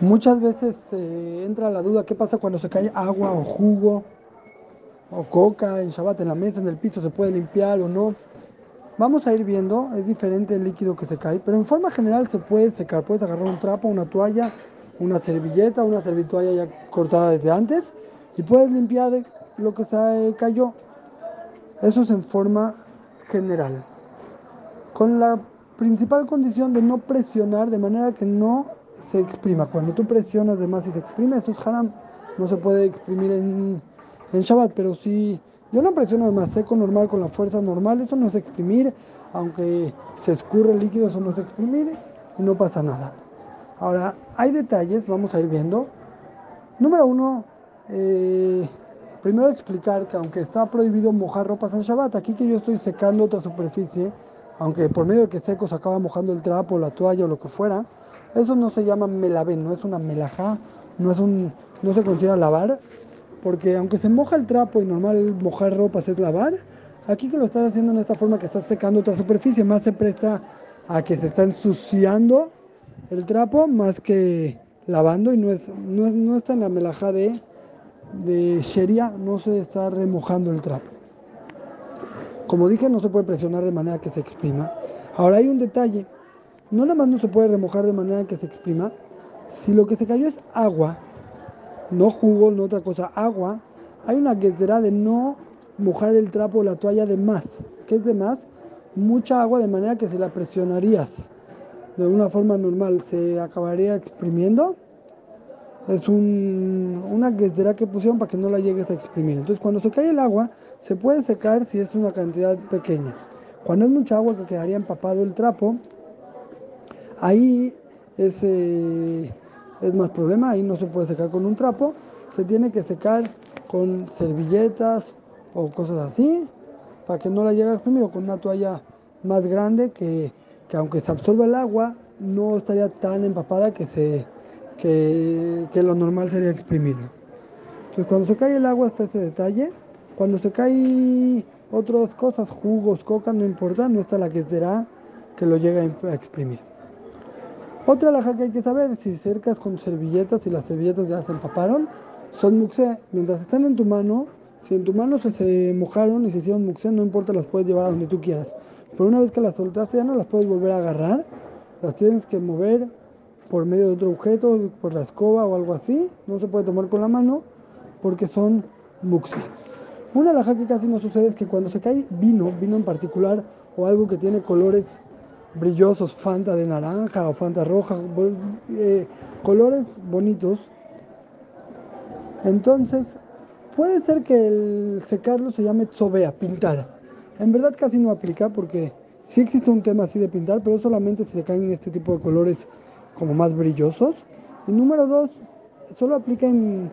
Muchas veces eh, entra la duda, ¿qué pasa cuando se cae agua o jugo o coca en Shabbat en la mesa, en el piso, se puede limpiar o no? Vamos a ir viendo, es diferente el líquido que se cae, pero en forma general se puede secar. Puedes agarrar un trapo, una toalla, una servilleta, una servitoalla ya cortada desde antes y puedes limpiar lo que se cayó. Eso es en forma general. Con la principal condición de no presionar de manera que no se exprima. Cuando tú presionas de más y se exprime, eso es haram. No se puede exprimir en, en Shabbat, pero si yo no presiono de más seco normal con la fuerza normal, eso no es exprimir. Aunque se escurre el líquido, eso no es exprimir y no pasa nada. Ahora, hay detalles, vamos a ir viendo. Número uno, eh, primero explicar que aunque está prohibido mojar ropas en Shabbat, aquí que yo estoy secando otra superficie, aunque por medio de que seco se acaba mojando el trapo, la toalla o lo que fuera, eso no se llama melabén, no es una melajá, no, es un, no se considera lavar, porque aunque se moja el trapo y normal mojar ropas es lavar, aquí que lo estás haciendo en esta forma que estás secando otra superficie, más se presta a que se está ensuciando el trapo más que lavando y no, es, no, está en la melajá de, de Sheria, no se está remojando el trapo. Como dije, no se puede presionar de manera que se exprima. Ahora hay un detalle, no nada más no se puede remojar de manera que se exprima. Si lo que se cayó es agua, no jugo, no otra cosa, agua, hay una será de no mojar el trapo o la toalla de más. ¿Qué es de más? Mucha agua de manera que si la presionarías de una forma normal se acabaría exprimiendo. Es un, una será que pusieron para que no la llegues a exprimir. Entonces cuando se cae el agua se puede secar si es una cantidad pequeña. Cuando es mucha agua que quedaría empapado el trapo, Ahí es, es más problema, ahí no se puede secar con un trapo, se tiene que secar con servilletas o cosas así, para que no la llegue a exprimir, o con una toalla más grande que, aunque se absorba el agua, no estaría tan empapada que, se, que, lo normal sería exprimirlo. Entonces cuando se cae el agua está ese detalle, cuando se cae otras cosas, jugos, coca, no importa, no está la que será que lo llegue a exprimir. Otra laja que hay que saber, si cercas con servilletas y las servilletas ya se empaparon, son muxé. Mientras están en tu mano, si en tu mano se, mojaron y se hicieron muxé, no importa, las puedes llevar a donde tú quieras. Pero una vez que las soltaste ya no las puedes volver a agarrar, las tienes que mover por medio de otro objeto, por la escoba o algo así. No se puede tomar con la mano porque son muxé. Una laja que casi no sucede es que cuando se cae vino, vino en particular, o algo que tiene colores brillosos, Fanta de naranja o Fanta roja, eh, colores bonitos. Entonces, puede ser que el secarlo se llame tzobea, pintar. En verdad casi no aplica porque sí existe un tema así de pintar, pero solamente si se caen en este tipo de colores como más brillosos. Y número dos, solo aplica en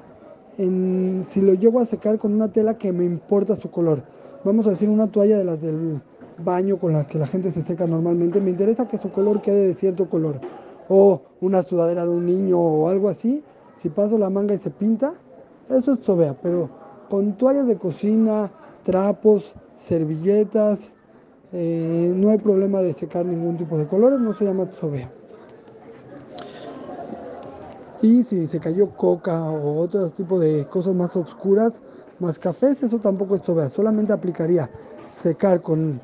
si lo llevo a secar con una tela que me importa su color. Vamos a decir una toalla de las del baño con la que la gente se seca normalmente, me interesa que su color quede de cierto color. O una sudadera de un niño o algo así, si paso la manga y se pinta, eso es sobea, pero con toallas de cocina, trapos, servilletas, eh, no hay problema de secar ningún tipo de colores, no se llama sobea. Y si se cayó coca o otro tipo de cosas más oscuras, más cafés, eso tampoco es sobea, solamente aplicaría secar con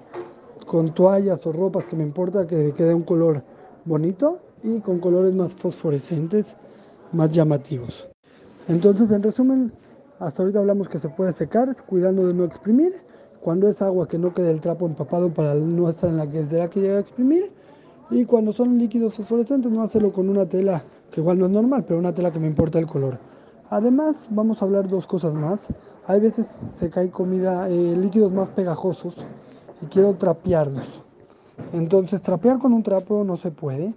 con toallas o ropas que me importa que quede un color bonito y con colores más fosforescentes, más llamativos. Entonces, en resumen, hasta ahorita hablamos que se puede secar cuidando de no exprimir. Cuando es agua que no quede el trapo empapado para no estar en la que que llega a exprimir. Y cuando son líquidos fosforescentes, no hacerlo con una tela que igual no es normal, pero una tela que me importa el color. Además, vamos a hablar dos cosas más. Hay veces se cae comida, eh, líquidos más pegajosos y quiero trapearlos. Entonces, trapear con un trapo no se puede.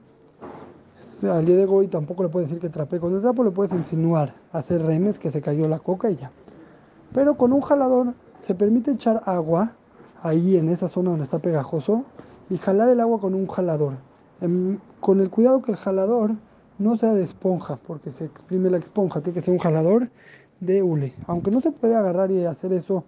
Al día de hoy tampoco le puedes decir que trapee con el trapo, le puedes insinuar, hacer remes que se cayó la coca y ya. Pero con un jalador se permite echar agua ahí en esa zona donde está pegajoso y jalar el agua con un jalador. con el cuidado que el jalador no sea de esponja, porque se exprime la esponja, tiene que ser un jalador de hule. Aunque no se puede agarrar y hacer eso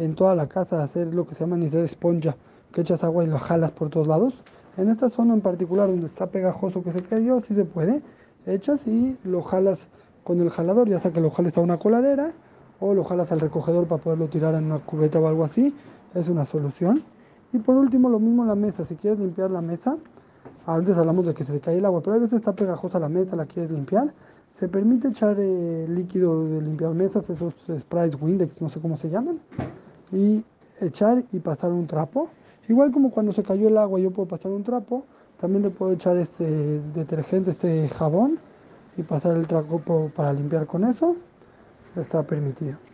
en toda la casa hacer lo que se llama hacer esponja, que echas agua y lo jalas por todos lados. En esta zona en particular donde está pegajoso que se cayó, sí se puede, echas y lo jalas con el jalador, ya sea que lo jales a una coladera o lo jalas al recogedor para poderlo tirar en una cubeta o algo así, es una solución. Y por último, lo mismo la mesa, si quieres limpiar la mesa, antes hablamos de que se cae el agua, pero a veces está pegajosa la mesa, la quieres limpiar, se permite echar eh, líquido de limpiar mesas, esos sprays Windex, no sé cómo se llaman, y echar y pasar un trapo. Igual como cuando se cayó el agua yo puedo pasar un trapo, también le puedo echar este detergente, este jabón y pasar el trapo para limpiar con eso. Está permitido.